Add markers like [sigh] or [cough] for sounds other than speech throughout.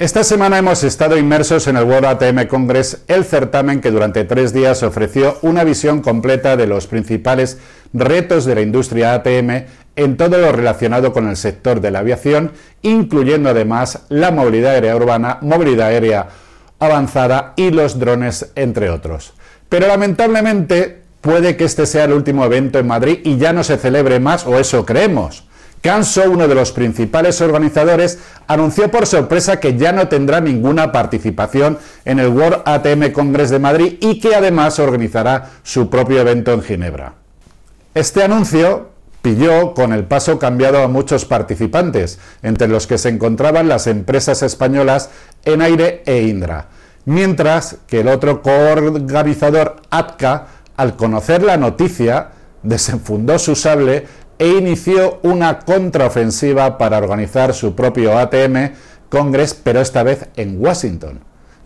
Esta semana hemos estado inmersos en el World ATM Congress, el certamen que durante tres días ofreció una visión completa de los principales retos de la industria ATM en todo lo relacionado con el sector de la aviación, incluyendo además la movilidad aérea urbana, movilidad aérea avanzada y los drones, entre otros. Pero lamentablemente puede que este sea el último evento en Madrid y ya no se celebre más, o eso creemos. Canso, uno de los principales organizadores, anunció por sorpresa que ya no tendrá ninguna participación en el World ATM Congress de Madrid y que además organizará su propio evento en Ginebra. Este anuncio pilló con el paso cambiado a muchos participantes, entre los que se encontraban las empresas españolas Enaire e Indra, mientras que el otro coorganizador, ATCA, al conocer la noticia, desenfundó su sable e inició una contraofensiva para organizar su propio ATM Congress, pero esta vez en Washington.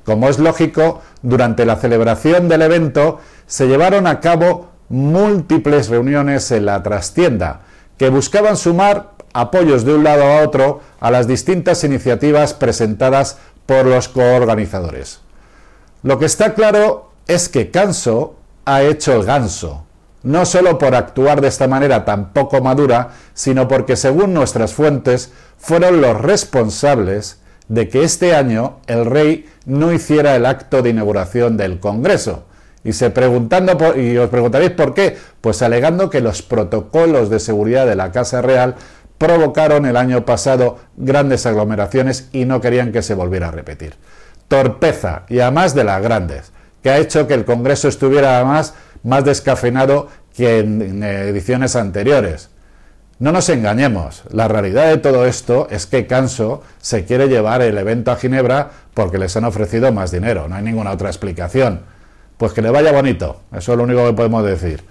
Como es lógico, durante la celebración del evento se llevaron a cabo múltiples reuniones en la trastienda que buscaban sumar apoyos de un lado a otro a las distintas iniciativas presentadas por los coorganizadores. Lo que está claro es que Canso ha hecho el ganso, no solo por actuar de esta manera tan poco madura, sino porque según nuestras fuentes fueron los responsables de que este año el rey no hiciera el acto de inauguración del Congreso. Y, se preguntando y os preguntaréis por qué, pues alegando que los protocolos de seguridad de la Casa Real provocaron el año pasado grandes aglomeraciones y no querían que se volviera a repetir. Torpeza, y además de las grandes, que ha hecho que el Congreso estuviera además más descafeinado que en, ediciones anteriores. No nos engañemos, la realidad de todo esto es que Canso se quiere llevar el evento a Ginebra porque les han ofrecido más dinero, no hay ninguna otra explicación. Pues que le vaya bonito, eso es lo único que podemos decir.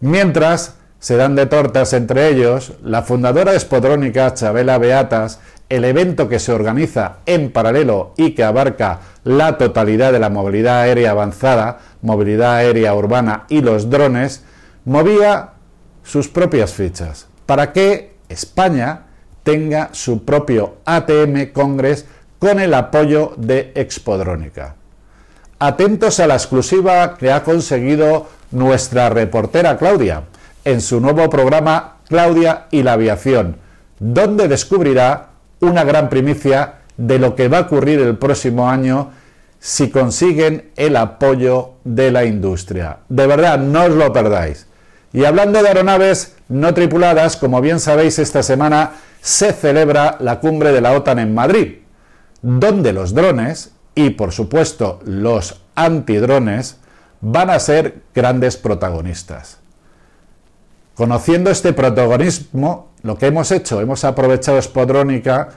Mientras se dan de tortas entre ellos, la fundadora Espodrónica, Chabela Beatas, el evento que se organiza en paralelo y que abarca la totalidad de la movilidad aérea avanzada, movilidad aérea urbana y los drones, movía sus propias fichas para que España tenga su propio ATM Congress con el apoyo de Expodrónica. Atentos a la exclusiva que ha conseguido nuestra reportera Claudia en su nuevo programa Claudia y la aviación, donde descubrirá una gran primicia de lo que va a ocurrir el próximo año si consiguen el apoyo de la industria. De verdad, no os lo perdáis. Y hablando de aeronaves no tripuladas, como bien sabéis, esta semana se celebra la cumbre de la OTAN en Madrid, donde los drones y, por supuesto, los antidrones van a ser grandes protagonistas. Conociendo este protagonismo, lo que hemos hecho, hemos aprovechado Spodrónica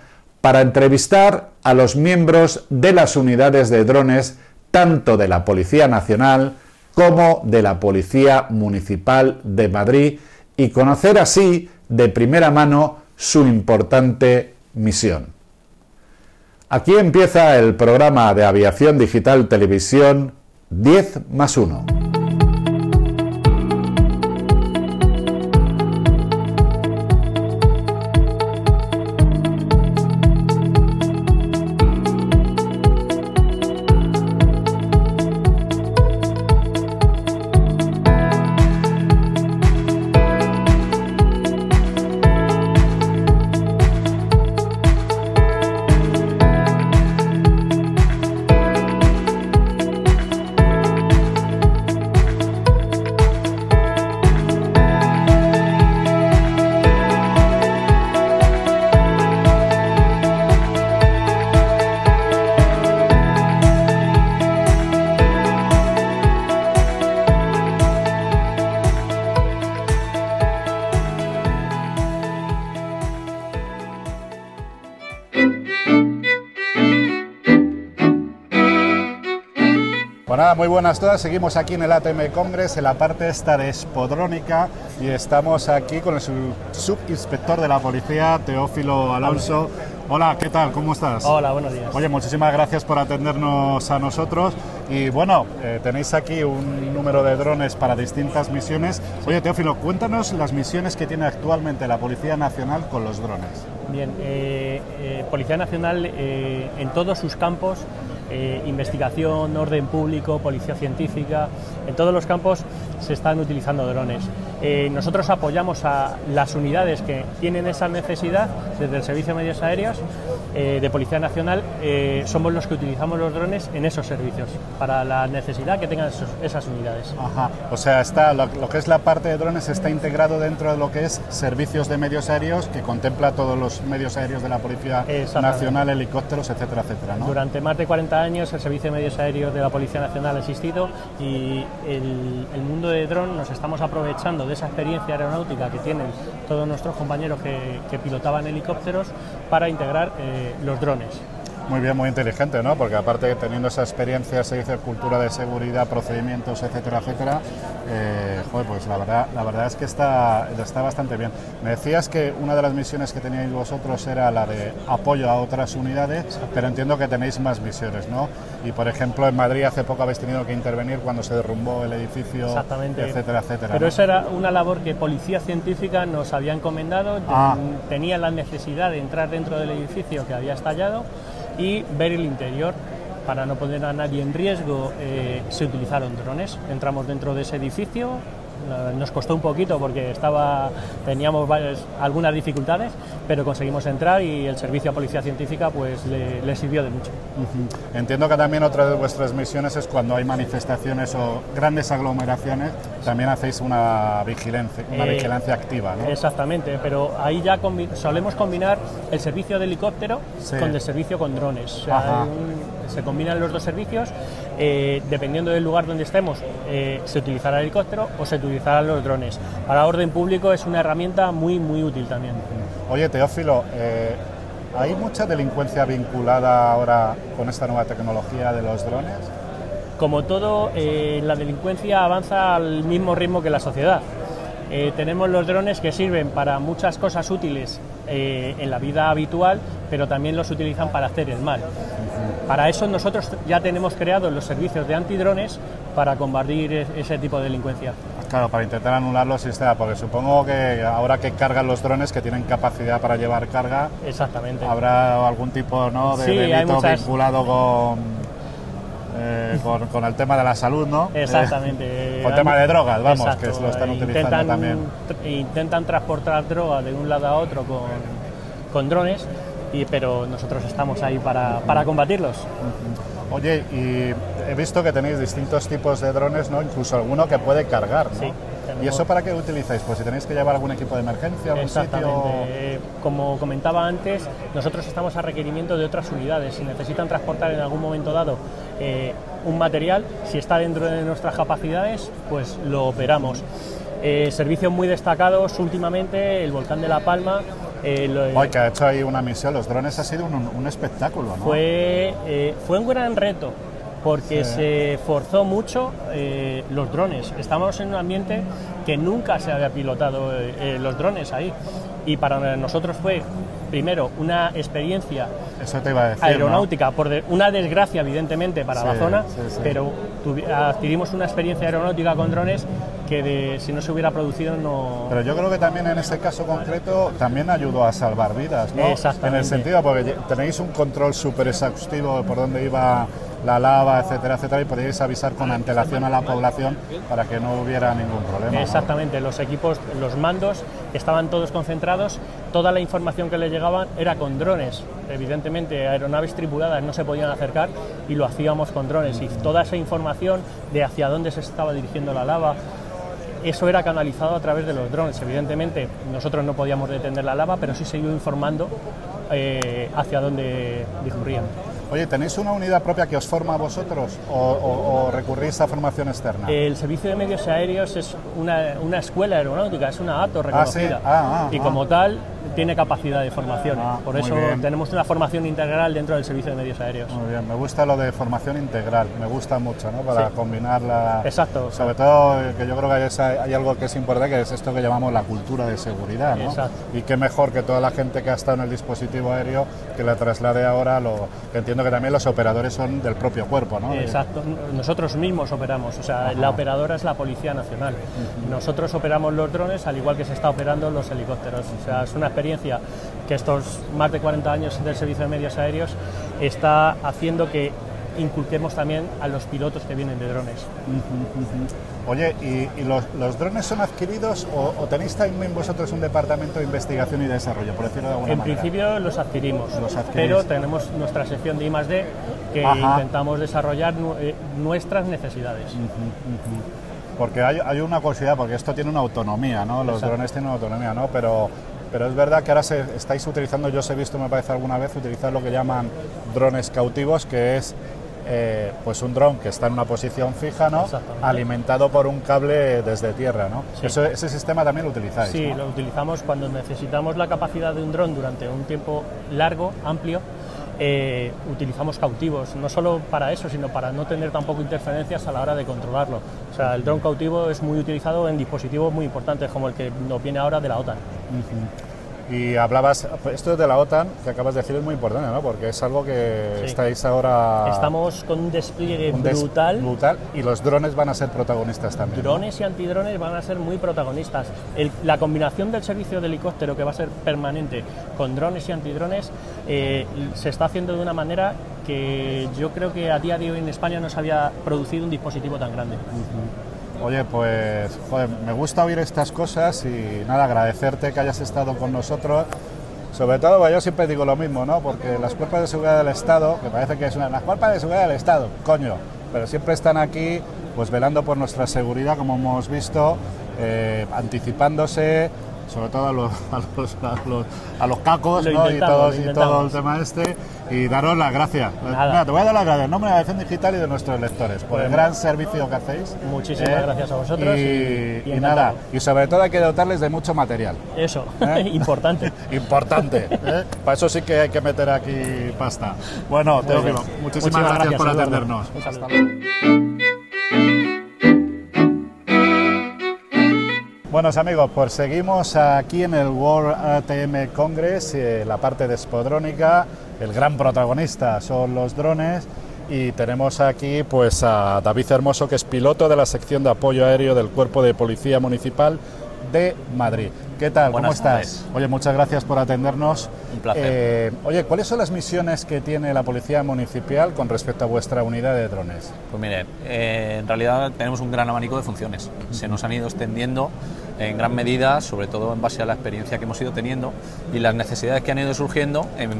para entrevistar a los miembros de las unidades de drones, tanto de la Policía Nacional como de la Policía Municipal de Madrid, y conocer así de primera mano su importante misión. Aquí empieza el programa de Aviación Digital Televisión 10 más 1. Muy buenas todas. Seguimos aquí en el ATM Congress, en la parte esta de Espodrónica, y estamos aquí con el subinspector de la policía, Teófilo Alonso. Hola, ¿qué tal? ¿Cómo estás? Hola, buenos días. Oye, muchísimas gracias por atendernos a nosotros. Y bueno, eh, tenéis aquí un número de drones para distintas misiones. Oye, Teófilo, cuéntanos las misiones que tiene actualmente la Policía Nacional con los drones. Bien, eh, eh, Policía Nacional en todos sus campos investigación, orden público, policía científica, en todos los campos se están utilizando drones. Eh, nosotros apoyamos a las unidades que tienen esa necesidad desde el Servicio de Medios Aéreos eh, de Policía Nacional. Eh, somos los que utilizamos los drones en esos servicios para la necesidad que tengan esas unidades. Ajá. O sea, está lo, que es la parte de drones está integrado dentro de lo que es servicios de medios aéreos que contempla todos los medios aéreos de la Policía Nacional, helicópteros, etcétera, etcétera. Durante más de 40 años el Servicio de Medios Aéreos de la Policía Nacional ha existido y el, el mundo de dron nos estamos aprovechando de esa experiencia aeronáutica que tienen todos nuestros compañeros que, pilotaban helicópteros para integrar eh, los drones. Muy bien, muy inteligente, ¿no? Porque aparte teniendo esa experiencia, se dice cultura de seguridad, procedimientos, etcétera, etcétera, eh, pues la verdad, la verdad es que está, está bastante bien. Me decías que una de las misiones que teníais vosotros era la de apoyo a otras unidades, pero entiendo que tenéis más misiones, ¿no? Y por ejemplo, en Madrid hace poco habéis tenido que intervenir cuando se derrumbó el edificio, etcétera, etcétera. Pero esa era una labor que Policía Científica nos había encomendado, ah. tenía la necesidad de entrar dentro del edificio que había estallado y ver el interior. Para no poner a nadie en riesgo, eh, se utilizaron drones. Entramos dentro de ese edificio, nos costó un poquito porque estaba, teníamos algunas dificultades, pero conseguimos entrar y el servicio a policía científica pues le, sirvió de mucho. Entiendo que también otra de vuestras misiones es cuando hay manifestaciones o grandes aglomeraciones, también hacéis una vigilancia, una eh, vigilancia activa, ¿no? Exactamente, pero ahí ya solemos combinar el servicio de helicóptero con el servicio con drones. se combinan los dos servicios eh, dependiendo del lugar donde estemos, eh, se utilizará el helicóptero o se utilizarán los drones. Para orden público es una herramienta muy, muy útil también. Oye, Teófilo, eh, ¿hay mucha delincuencia vinculada ahora con esta nueva tecnología de los drones? Como todo, la delincuencia avanza al mismo ritmo que la sociedad. tenemos los drones que sirven para muchas cosas útiles en la vida habitual, pero también los utilizan para hacer el mal. Para eso nosotros ya tenemos creados los servicios de antidrones para combatir ese tipo de delincuencia. Claro, para intentar anularlo si está, porque supongo que ahora que cargan los drones que tienen capacidad para llevar carga, exactamente, habrá algún tipo ¿no? de delito vinculado eh, con, con, el tema de la salud, ¿no? [laughs] Exactamente. Eh, con el tema de drogas, vamos, que lo están utilizando intentan, también. Intentan transportar droga de un lado a otro con, con drones pero nosotros estamos ahí para, para combatirlos. Oye, y he visto que tenéis distintos tipos de drones, ¿no? Incluso alguno que puede cargar, ¿no? Sí. ¿Y eso para qué utilizáis? Pues si tenéis que llevar algún equipo de emergencia, algún Exactamente. Como comentaba antes, nosotros estamos a requerimiento de otras unidades. Si necesitan transportar en algún momento dado eh, un material, si está dentro de nuestras capacidades, pues lo operamos. Eh, servicios muy destacados últimamente, el volcán de La Palma, eh, que ha hecho ahí una misión, los drones ha sido un, espectáculo, ¿no? Fue, eh, fue un gran reto porque se forzó mucho eh, los drones. Estamos en un ambiente que nunca se había pilotado los drones ahí. Y para nosotros fue, primero, una experiencia aeronáutica, por una desgracia evidentemente para la zona, pero adquirimos una experiencia aeronáutica con drones que si no se hubiera producido no... Pero yo creo que también en este caso concreto también ayudó a salvar vidas, ¿no? Exactamente. En el sentido, porque tenéis un control súper exhaustivo por dónde iba la lava, etcétera, etcétera, y podéis avisar con antelación a la población para que no hubiera ningún problema. Exactamente, los equipos, los mandos estaban todos concentrados, toda la información que les llegaba era con drones. Evidentemente, aeronaves tripuladas no se podían acercar y lo hacíamos con drones. Y toda esa información de hacia dónde se estaba dirigiendo la lava, eso era canalizado a través de los drones. Evidentemente, nosotros no podíamos detener la lava, pero sí se iba informando eh, hacia dónde discurrían. Oye, ¿tenéis una unidad propia que os forma a vosotros o, recurrís a formación externa? El Servicio de Medios Aéreos es una, escuela aeronáutica, es una ATO reconocida. Ah, sí? Ah, y como tal, tiene capacidad de formación. Ah, Por eso tenemos una formación integral dentro del servicio de medios aéreos. Muy bien, me gusta lo de formación integral, me gusta mucho, ¿no? Para combinarla. Exacto. Sobre todo eh, que yo creo que hay, algo que es importante, que es esto que llamamos la cultura de seguridad, ¿no? Exacto. Y qué mejor que toda la gente que ha estado en el dispositivo aéreo que la traslade ahora, lo que entiendo entiendo que también los operadores son del propio cuerpo, ¿no? Exacto, nosotros mismos operamos, o sea, la operadora es la Policía Nacional. Nosotros operamos los drones al igual que se está operando los helicópteros. O sea, es una experiencia que estos más de 40 años del Servicio de Medios Aéreos está haciendo que inculquemos también a los pilotos que vienen de drones. Oye, ¿y, los, drones son adquiridos o, tenéis también vosotros un departamento de investigación y desarrollo, por decirlo de alguna en manera? En principio los adquirimos, pero tenemos nuestra sección de I+.D. que intentamos desarrollar eh, nuestras necesidades. Porque hay, una curiosidad, porque esto tiene una autonomía, ¿no? Los drones tienen una autonomía, ¿no? Pero pero es verdad que ahora se, estáis utilizando, yo os he visto, me parece alguna vez, utilizar lo que llaman drones cautivos, que es eh, pues un dron que está en una posición fija, ¿no? alimentado por un cable desde tierra. ¿no? ese sistema también lo utilizáis. Sí, lo utilizamos cuando necesitamos la capacidad de un dron durante un tiempo largo, amplio. Eh, utilizamos cautivos, no solo para eso, sino para no tener tampoco interferencias a la hora de controlarlo. O sea, el dron cautivo es muy utilizado en dispositivos muy importantes como el que nos viene ahora de la OTAN. Y hablabas, esto de la OTAN, que acabas de decir, es muy importante, ¿no? Porque es algo que estáis ahora... Estamos con un despliegue brutal. brutal. Y los drones van a ser protagonistas también. Drones y antidrones van a ser muy protagonistas. la combinación del servicio de helicóptero, que va a ser permanente, con drones y antidrones, eh, se está haciendo de una manera que yo creo que a día de hoy en España no se había producido un dispositivo tan grande. Oye, pues joder, me gusta oír estas cosas y nada, agradecerte que hayas estado con nosotros. Sobre todo, pues yo siempre digo lo mismo, ¿no? Porque las cuerpos de seguridad del Estado, que parece que es una... Las cuerpos de seguridad del Estado, coño, pero siempre están aquí, pues velando por nuestra seguridad, como hemos visto, eh, anticipándose, sobre todo [laughs] a los, a los, cacos y, todo, y todo el tema este y daros las gracias. te voy a dar las gracias en nombre de la Acción Digital y de nuestros lectores por el gran servicio que hacéis. Muchísimas ¿eh? gracias a vosotros. Y, nada, y sobre todo hay que dotarles de mucho material. Eso, ¿Eh? [laughs] importante. [laughs] importante. ¿eh? Para eso sí que hay que meter aquí pasta. Bueno, muchísimas, gracias, por atendernos. Hasta Buenos amigos, pues seguimos aquí en el World ATM Congress, la parte de Spodrónica el gran protagonista son los drones y tenemos aquí pues a David Hermoso que es piloto de la sección de apoyo aéreo del Cuerpo de Policía Municipal de Madrid. ¿Qué tal? ¿Cómo estás? Oye, muchas gracias por atendernos. Un placer. Eh, oye, ¿cuáles son las misiones que tiene la Policía Municipal con respecto a vuestra unidad de drones? Pues mire, eh, en realidad tenemos un gran abanico de funciones. Se nos han ido extendiendo en gran medida, sobre todo en base a la experiencia que hemos ido teniendo y las necesidades que han ido surgiendo en,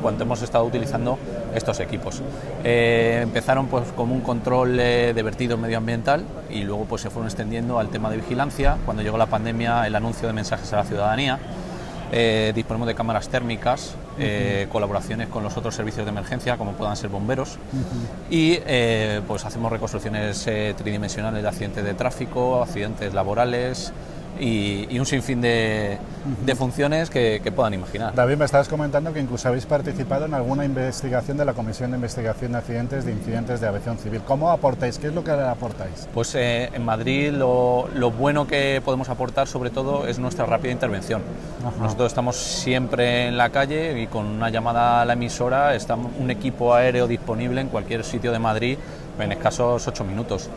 cuanto hemos estado utilizando estos equipos. Eh, empezaron pues como un control de vertido medioambiental y luego pues se fueron extendiendo al tema de vigilancia. Cuando llegó la pandemia, el anuncio de mensajes a la ciudadanía. Eh, disponemos de cámaras térmicas, eh, colaboraciones con los otros servicios de emergencia, como puedan ser bomberos, y pues hacemos reconstrucciones tridimensionales de accidentes de tráfico, accidentes laborales, y, un sinfín de, funciones que, puedan imaginar. David, me estabas comentando que incluso habéis participado en alguna investigación de la Comisión de Investigación de Accidentes de Incidentes de Aviación Civil. ¿Cómo aportáis? ¿Qué es lo que aportáis? Pues eh, en Madrid lo, bueno que podemos aportar sobre todo es nuestra rápida intervención. Nosotros estamos siempre en la calle y con una llamada a la emisora está un equipo aéreo disponible en cualquier sitio de Madrid en escasos ocho minutos.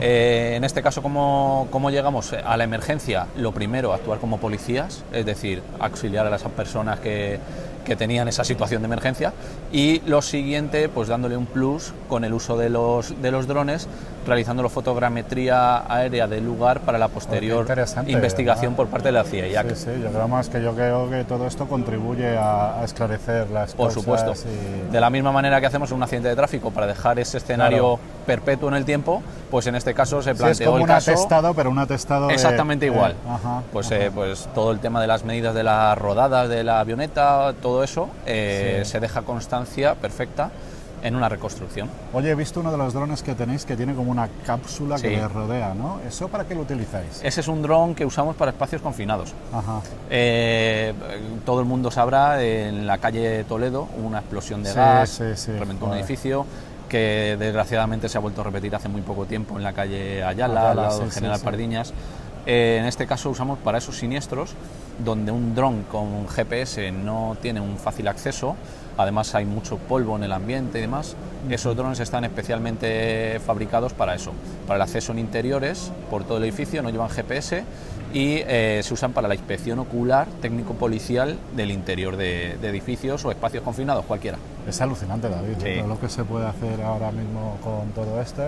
Eh, en este caso, ¿cómo, ¿cómo, llegamos a la emergencia? Lo primero, actuar como policías, es decir, auxiliar a las personas que, que tenían esa situación de emergencia y lo siguiente pues dándole un plus con el uso de los, de los drones realizando la fotogrametría aérea del lugar para la posterior investigación por parte de la CIA. Sí, sí, yo creo más que yo creo que todo esto contribuye a, esclarecer las por cosas. Por supuesto. De la misma manera que hacemos un accidente de tráfico para dejar ese escenario perpetuo en el tiempo, pues en este caso se planteó es como un atestado, pero un atestado exactamente igual. pues eh, pues todo el tema de las medidas de las rodadas de la avioneta, todo eso eh, se deja constancia perfecta en una reconstrucción. Oye, he visto uno de los drones que tenéis que tiene como una cápsula que le rodea, ¿no? ¿Eso para qué lo utilizáis? Ese es un dron que usamos para espacios confinados. Eh, todo el mundo sabrá, en la calle Toledo hubo una explosión de gas, reventó un edificio que desgraciadamente se ha vuelto a repetir hace muy poco tiempo en la calle Ayala, al lado del General Pardiñas. Eh, en este caso usamos para esos siniestros donde un dron con GPS no tiene un fácil acceso, además hay mucho polvo en el ambiente y demás. Esos drones están especialmente fabricados para eso, para el acceso en interiores por todo el edificio, no llevan GPS y eh, se usan para la inspección ocular técnico-policial del interior de, edificios o espacios confinados, cualquiera. Es alucinante, David, lo que se puede hacer ahora mismo con todo esto.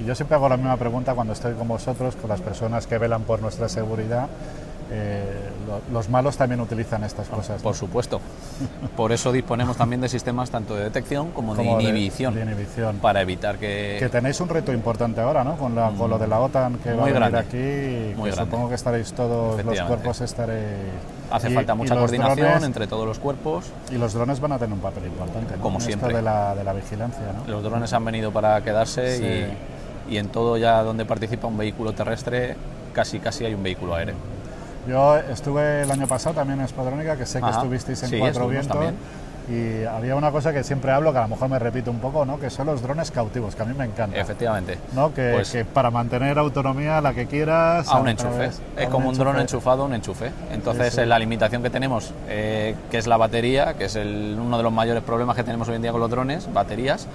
Y yo siempre hago la misma pregunta cuando estoy con vosotros, con las personas que velan por nuestra seguridad. Eh, los malos también utilizan estas cosas. Por supuesto. Por eso disponemos también de sistemas tanto de detección como, de, inhibición, Para evitar que. Que tenéis un reto importante ahora, ¿no? Con, la, con lo de la OTAN que va a venir aquí. Muy Supongo que estaréis todos, los cuerpos estaréis. Hace falta mucha coordinación entre todos los cuerpos. Y los drones van a tener un papel importante, Como siempre. de la, de la vigilancia, ¿no? Los drones han venido para quedarse y, y en todo ya donde participa un vehículo terrestre, casi casi hay un vehículo aéreo. Yo estuve el año pasado también en Espadrónica, que sé que estuvisteis en Cuatro Vientos. Y había una cosa que siempre hablo, que a lo mejor me repito un poco, ¿no? que son los drones cautivos, que a mí me encantan. Efectivamente. ¿no? Que, pues que para mantener autonomía, la que quieras... A un enchufe. es como un, dron enchufado, un enchufe. Entonces, la limitación que tenemos, eh, que es la batería, que es uno de los mayores problemas que tenemos hoy en día con los drones, baterías,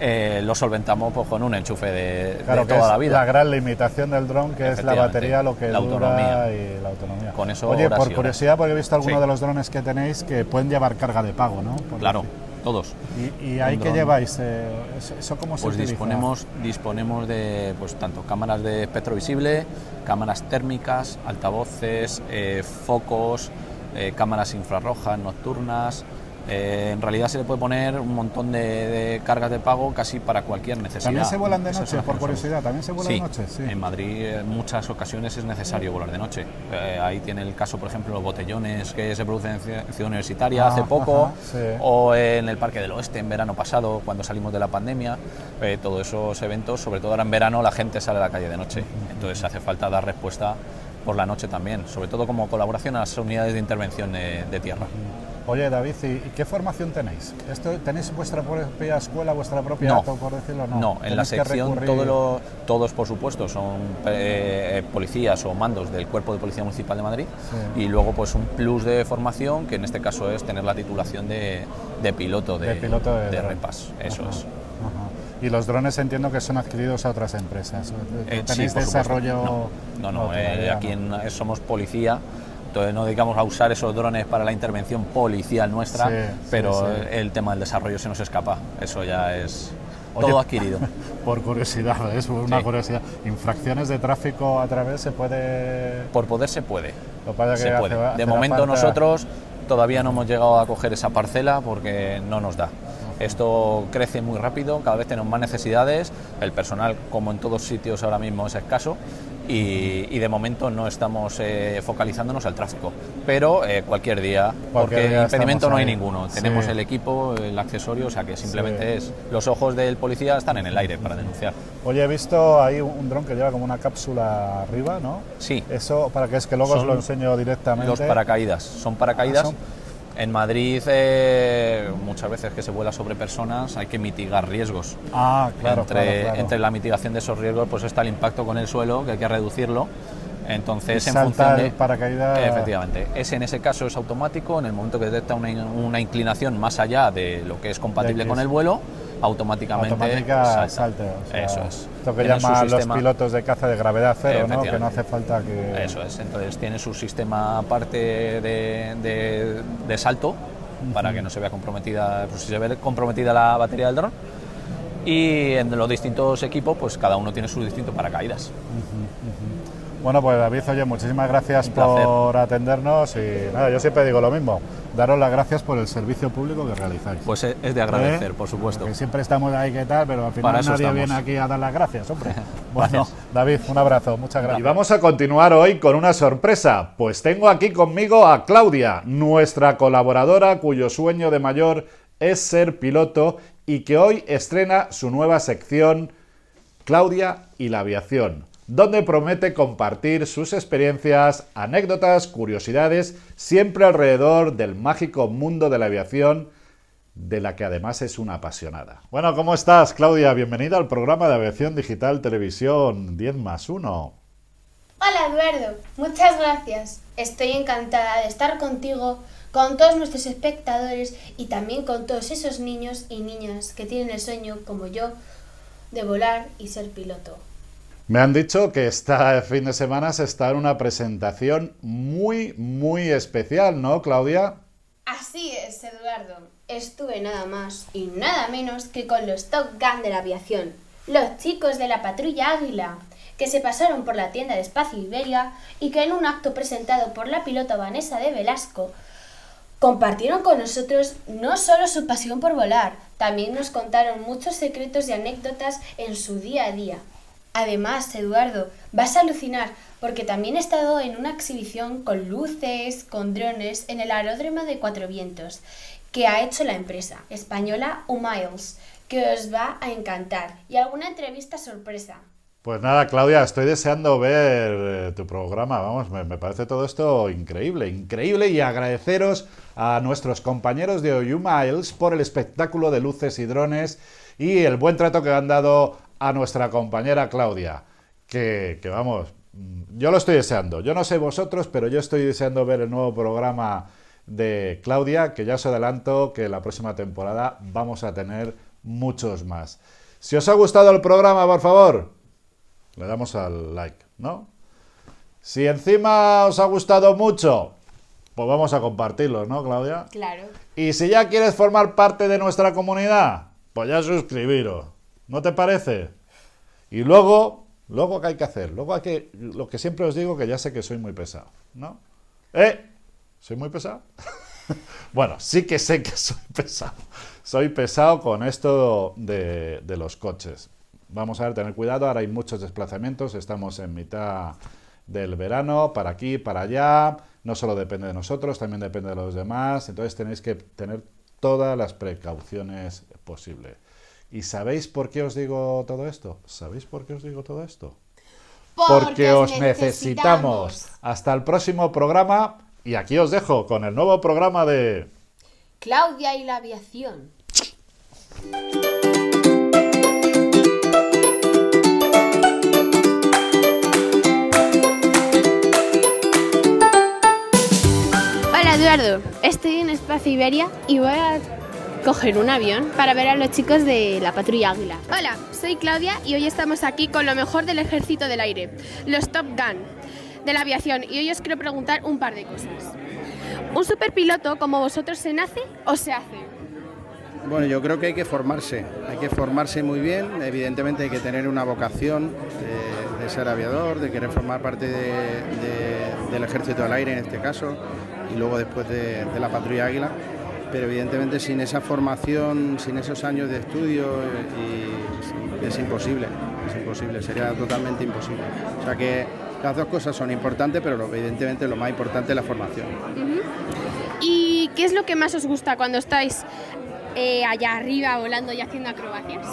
eh, lo solventamos pues, con un enchufe de, toda la vida. La gran limitación del dron, que es la batería, lo que la autonomía. y la autonomía. Con eso Oye, por curiosidad, porque he visto algunos de los drones que tenéis que pueden llevar carga de pago, ¿no? claro. Todos. ¿Y, ahí que lleváis? Eh, ¿Eso cómo se pues disponemos, disponemos de pues tanto cámaras de espectro visible, cámaras térmicas, altavoces, eh, focos, cámaras infrarrojas nocturnas, eh, en realidad se le puede poner un montón de, cargas de pago casi para cualquier necesidad. ¿También se vuelan de noche, por curiosidad? ¿También se vuelan de noche? Sí, en Madrid en muchas ocasiones es necesario volar de noche. Eh, ahí tiene el caso, por ejemplo, los botellones que se producen en Ciudad Universitaria hace poco, o en el Parque del Oeste en verano pasado, cuando salimos de la pandemia. Eh, todos esos eventos, sobre todo ahora en verano, la gente sale a la calle de noche. Entonces hace falta dar respuesta por la noche también, sobre todo como colaboración a las unidades de intervención de tierra. Oye, David, ¿y qué formación tenéis? ¿Esto, ¿Tenéis vuestra propia escuela, vuestra propia, no, por decirlo? No, no en la sección todos, por supuesto, son eh, policías o mandos del Cuerpo de Policía Municipal de Madrid y luego pues un plus de formación que en este caso es tener la titulación de, piloto de, piloto de, repas, eso es. Y los drones entiendo que son adquiridos a otras empresas. Eh, ¿Tenéis desarrollo? No, no, eh, aquí somos policía entonces no dedicamos a usar esos drones para la intervención policial nuestra, pero el tema del desarrollo se nos escapa. Eso ya es todo adquirido. [laughs] Por curiosidad, es una curiosidad. ¿Infracciones de tráfico a través se puede...? Por poder se puede. se puede. de momento nosotros todavía no hemos llegado a coger esa parcela porque no nos da. Esto crece muy rápido, cada vez tenemos más necesidades, el personal, como en todos sitios ahora mismo, es escaso y, de momento no estamos eh, focalizándonos al tráfico. Pero eh, cualquier día, porque porque impedimento no hay ninguno. Tenemos el equipo, el accesorio, o sea que simplemente es los ojos del policía están en el aire para denunciar. Oye, he visto ahí un, dron que lleva como una cápsula arriba, ¿no? Sí. Eso, para que es que luego os lo enseño directamente. Los paracaídas, son paracaídas. Ah, en Madrid, eh, muchas veces que se vuela sobre personas, hay que mitigar riesgos. Ah, claro entre, entre la mitigación de esos riesgos, pues está el impacto con el suelo, que hay que reducirlo. Entonces, en función de. paracaídas. Efectivamente. Ese en ese caso es automático. En el momento que detecta una, una inclinación más allá de lo que es compatible con el vuelo, automáticamente Automática salte. Eso es. Esto que llaman los pilotos de caza de gravedad cero, ¿no? que no hace falta que... Eso es, entonces tiene su sistema aparte de, de, salto para que no se vea comprometida, pues si se ve comprometida la batería del dron. Y en los distintos equipos, pues cada uno tiene su distinto paracaídas. Bueno, pues David, oye, muchísimas gracias por atendernos y nada, yo siempre digo lo mismo, daros las gracias por el servicio público que realizáis. Pues es de agradecer, ¿Eh? por supuesto. Que siempre estamos ahí que tal, pero al final nadie viene aquí a dar las gracias, hombre. [laughs] bueno, David, un abrazo, muchas gracias. Y vamos a continuar hoy con una sorpresa, pues tengo aquí conmigo a Claudia, nuestra colaboradora cuyo sueño de mayor es ser piloto y que hoy estrena su nueva sección Claudia y la aviación donde promete compartir sus experiencias, anécdotas, curiosidades, siempre alrededor del mágico mundo de la aviación, de la que además es una apasionada. Bueno, ¿cómo estás, Claudia? Bienvenida al programa de Aviación Digital Televisión 10 más 1. Hola, Eduardo. Muchas gracias. Estoy encantada de estar contigo con todos nuestros espectadores y también con todos esos niños y niñas que tienen el sueño, como yo, de volar y ser piloto. Me han dicho que este fin de semana se está en una presentación muy, muy especial, ¿no, Claudia? Así es, Eduardo. Estuve nada más y nada menos que con los Top Gun de la aviación, los chicos de la patrulla Águila, que se pasaron por la tienda de Espacio Iberia y que en un acto presentado por la pilota Vanessa de Velasco compartieron con nosotros no solo su pasión por volar, también nos contaron muchos secretos y anécdotas en su día a día. Además, Eduardo, vas a alucinar porque también he estado en una exhibición con luces, con drones en el aeródromo de Cuatro Vientos que ha hecho la empresa española Umiles, que os va a encantar, y alguna entrevista sorpresa. Pues nada, Claudia, estoy deseando ver eh, tu programa. Vamos, me, parece todo esto increíble, increíble y agradeceros a nuestros compañeros de U-Miles por el espectáculo de luces y drones y el buen trato que han dado a nuestra compañera Claudia. Que, que vamos, yo lo estoy deseando. Yo no sé vosotros, pero yo estoy deseando ver el nuevo programa de Claudia, que ya os adelanto que la próxima temporada vamos a tener muchos más. Si os ha gustado el programa, por favor, le damos al like, ¿no? Si encima os ha gustado mucho, pues vamos a compartirlo, ¿no, Claudia? Claro. Y si ya quieres formar parte de nuestra comunidad, pues ya suscribiros. ¿No te parece? Y luego, luego ¿qué hay que hacer? Luego hay que, lo que siempre os digo, que ya sé que soy muy pesado, ¿no? ¿Eh? ¿Soy muy pesado? [laughs] bueno, sí que sé que soy pesado. Soy pesado con esto de, los coches. Vamos a ver, tener cuidado. Ahora hay muchos desplazamientos. Estamos en mitad del verano, para aquí, para allá. No solo depende de nosotros, también depende de los demás. Entonces tenéis que tener todas las precauciones posibles. ¿Y sabéis por qué os digo todo esto? ¿Sabéis por qué os digo todo esto? Porque, os necesitamos. Hasta el próximo programa. Y aquí os dejo con el nuevo programa de... Claudia y la aviación. Hola Eduardo, estoy en Espacio Iberia y voy a coger un avión para ver a los chicos de la patrulla Águila. Hola, soy Claudia y hoy estamos aquí con lo mejor del ejército del aire, los Top Gun de la aviación y hoy os quiero preguntar un par de cosas. ¿Un superpiloto como vosotros se nace o se hace? Bueno, yo creo que hay que formarse, hay que formarse muy bien, evidentemente hay que tener una vocación de, ser aviador, de querer formar parte del ejército del aire en este caso, y luego después de, la patrulla Águila, pero evidentemente sin esa formación, sin esos años de estudio, es imposible, es imposible, sería totalmente imposible. O sea que las dos cosas son importantes, pero evidentemente lo más importante es la formación. ¿Y qué es lo que más os gusta cuando estáis eh, allá arriba volando y haciendo acrobacias?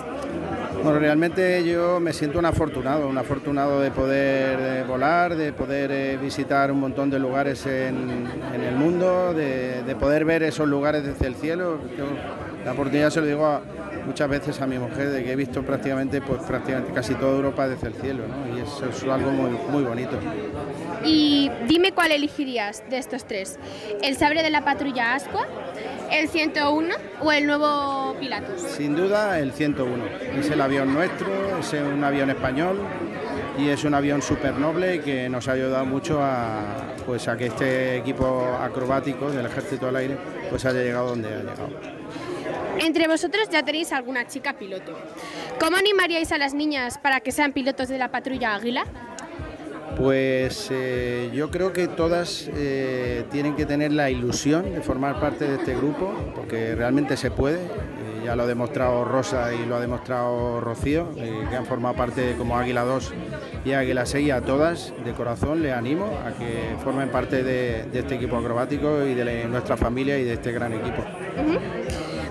Bueno, realmente yo me siento un afortunado, un afortunado de poder eh, volar, de poder eh, visitar un montón de lugares en, el mundo, de, poder ver esos lugares desde el cielo. la oportunidad se lo digo muchas veces a mi mujer de que he visto prácticamente, pues, prácticamente casi toda Europa desde el cielo, ¿no? y eso es algo muy, muy bonito. Y dime cuál elegirías de estos tres, el sabre de la patrulla Ascua, el 101 o el nuevo Pilatus. Sin duda el 101, es el avión nuestro, es un avión español y es un avión súper noble que nos ha ayudado mucho a, pues, a que este equipo acrobático del Ejército del Aire pues haya llegado donde ha llegado. Entre vosotros ya tenéis alguna chica piloto. ¿Cómo animaríais a las niñas para que sean pilotos de la patrulla Águila? Pues eh, yo creo que todas eh, tienen que tener la ilusión de formar parte de este grupo, porque realmente se puede. Eh, ya lo ha demostrado Rosa y lo ha demostrado Rocío, que han formado parte como Águila 2 y Águila 6. A todas, de corazón, les animo a que formen parte de, este equipo acrobático y de nuestra familia y de este gran equipo.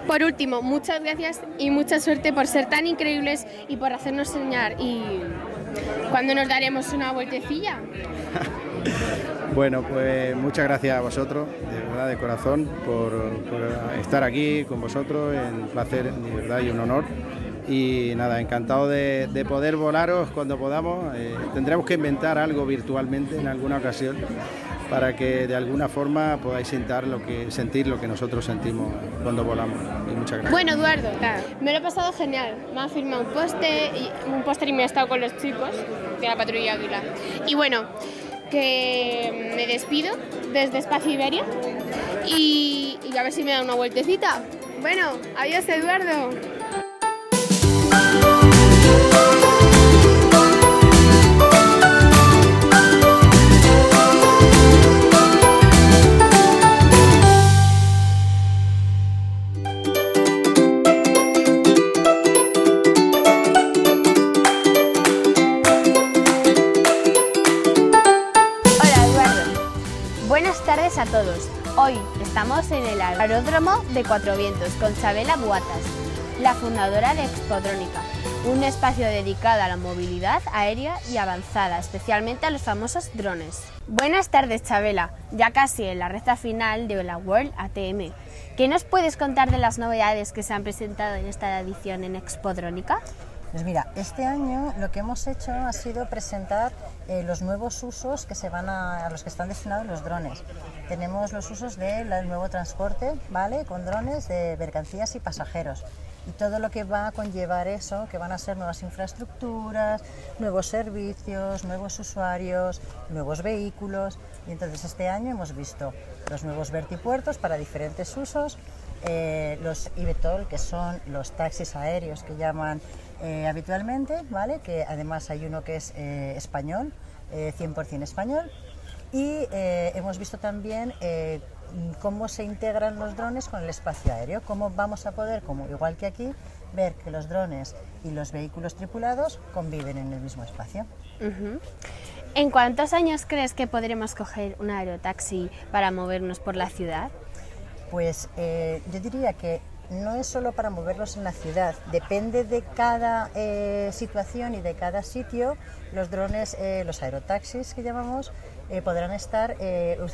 Por último, muchas gracias y mucha suerte por ser tan increíbles y por hacernos soñar. ¿Y cuándo nos daremos una vueltecilla? [laughs] bueno, pues muchas gracias a vosotros, de verdad, de corazón, por, estar aquí con vosotros. Es un placer, de verdad, y un honor. Y nada, encantado de, poder volaros cuando podamos. Eh, tendremos que inventar algo virtualmente en alguna ocasión para que de alguna forma podáis sentir lo que, sentir lo que nosotros sentimos cuando volamos. Y muchas gracias. Bueno, Eduardo, me lo he pasado genial. Me han firmado un póster y, un póster y me he estado con los chicos de la patrulla Águila. Y bueno, que me despido desde Espacio Iberia y, y a ver si me da una vueltecita. Bueno, adiós Eduardo. Cuatro Vientos con Chabela Buatas, la fundadora de Expodrónica, un espacio dedicado a la movilidad aérea y avanzada, especialmente a los famosos drones. Buenas tardes, Chabela, ya casi en la recta final de la World ATM. ¿Qué nos puedes contar de las novedades que se han presentado en esta edición en Expodrónica? Pues mira, este año lo que hemos hecho ha sido presentar eh, los nuevos usos que se van a, los que están destinados los drones. Tenemos los usos del nuevo transporte, ¿vale? Con drones de mercancías y pasajeros. Y todo lo que va a conllevar eso, que van a ser nuevas infraestructuras, nuevos servicios, nuevos usuarios, nuevos vehículos. Y entonces este año hemos visto los nuevos vertipuertos para diferentes usos, eh, los IBETOL, que son los taxis aéreos que llaman eh, habitualmente, ¿vale? que además hay uno que es eh, español, 100% eh, español, y hemos visto también cómo se integran los drones con el espacio aéreo, cómo vamos a poder, como igual que aquí, ver que los drones y los vehículos tripulados conviven en el mismo espacio. ¿En cuántos años crees que podremos coger un aerotaxi para movernos por la ciudad? Pues yo diría que no es solo para moverlos en la ciudad, depende de cada eh, situación y de cada sitio, los drones, eh, los aerotaxis que llamamos, eh, podrán estar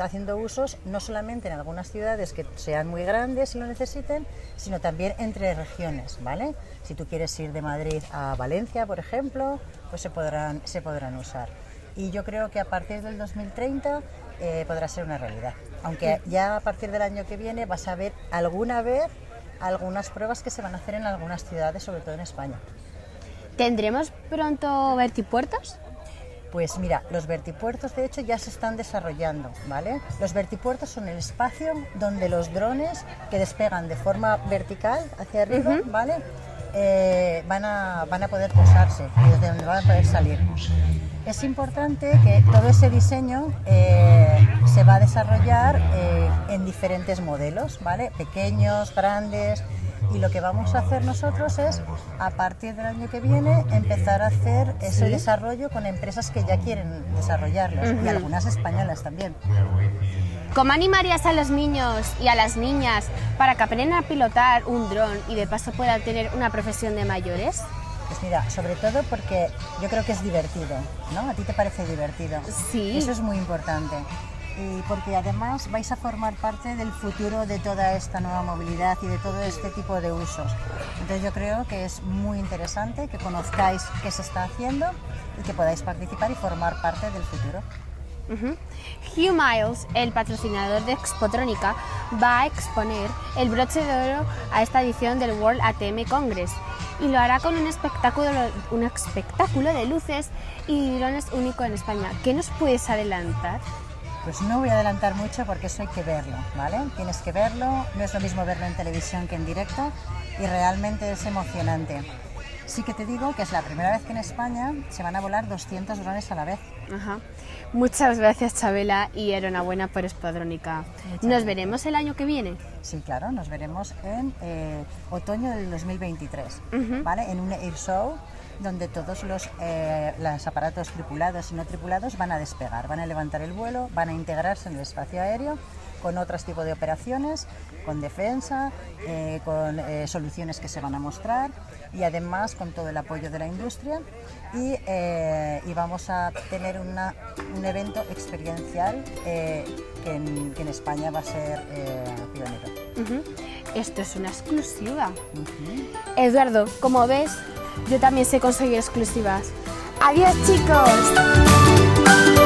haciendo usos no solamente en algunas ciudades que sean muy grandes y lo necesiten, sino también entre regiones, ¿vale? Si tú quieres ir de Madrid a Valencia, por ejemplo, pues se podrán, se podrán usar. Y yo creo que a partir del 2030 podrá ser una realidad. Aunque ya a partir del año que viene vas a ver alguna vez algunas pruebas que se van a hacer en algunas ciudades, sobre todo en España. ¿Tendremos pronto vertipuertos? Pues mira, los vertipuertos de hecho ya se están desarrollando, ¿vale? Los vertipuertos son el espacio donde los drones que despegan de forma vertical hacia arriba, ¿vale? Eh, van, a, van a poder posarse y desde donde van a poder salir. Es importante que todo ese diseño eh, se va a desarrollar eh, en diferentes modelos, ¿vale? Pequeños, grandes, y lo que vamos a hacer nosotros es, a partir del año que viene, empezar a hacer ese desarrollo con empresas que ya quieren desarrollarlos, y algunas españolas también. ¿Cómo animarías a los niños y a las niñas para que aprendan a pilotar un dron y de paso puedan tener una profesión de mayores? Pues mira, sobre todo porque yo creo que es divertido, ¿no? ¿A ti te parece divertido? Sí. Eso es muy importante. Y porque además vais a formar parte del futuro de toda esta nueva movilidad y de todo este tipo de usos. Entonces yo creo que es muy interesante que conozcáis qué se está haciendo y que podáis participar y formar parte del futuro. Hugh Miles, el patrocinador de Expotrónica, va a exponer el broche de oro a esta edición del World ATM Congress y lo hará con un espectáculo, un espectáculo de luces y drones único en España. ¿Qué nos puedes adelantar? Pues no voy a adelantar mucho porque eso hay que verlo, ¿vale? Tienes que verlo, no es lo mismo verlo en televisión que en directo y realmente es emocionante. Sí que te digo que es la primera vez que en España se van a volar 200 drones a la vez. Muchas gracias, Chabela, y enhorabuena por Espadrónica. ¿Nos veremos el año que viene? Sí, claro, nos veremos en eh, otoño del 2023, ¿vale? En un air show donde todos los, eh, los aparatos tripulados y no tripulados van a despegar, van a levantar el vuelo, van a integrarse en el espacio aéreo con otros tipos de operaciones, con defensa, eh, con eh, soluciones que se van a mostrar y además con todo el apoyo de la industria y, eh, vamos a tener un evento experiencial que en, España va a ser pionero. Esto es una exclusiva. Eduardo, como ves, yo también sé conseguir exclusivas. Adiós chicos.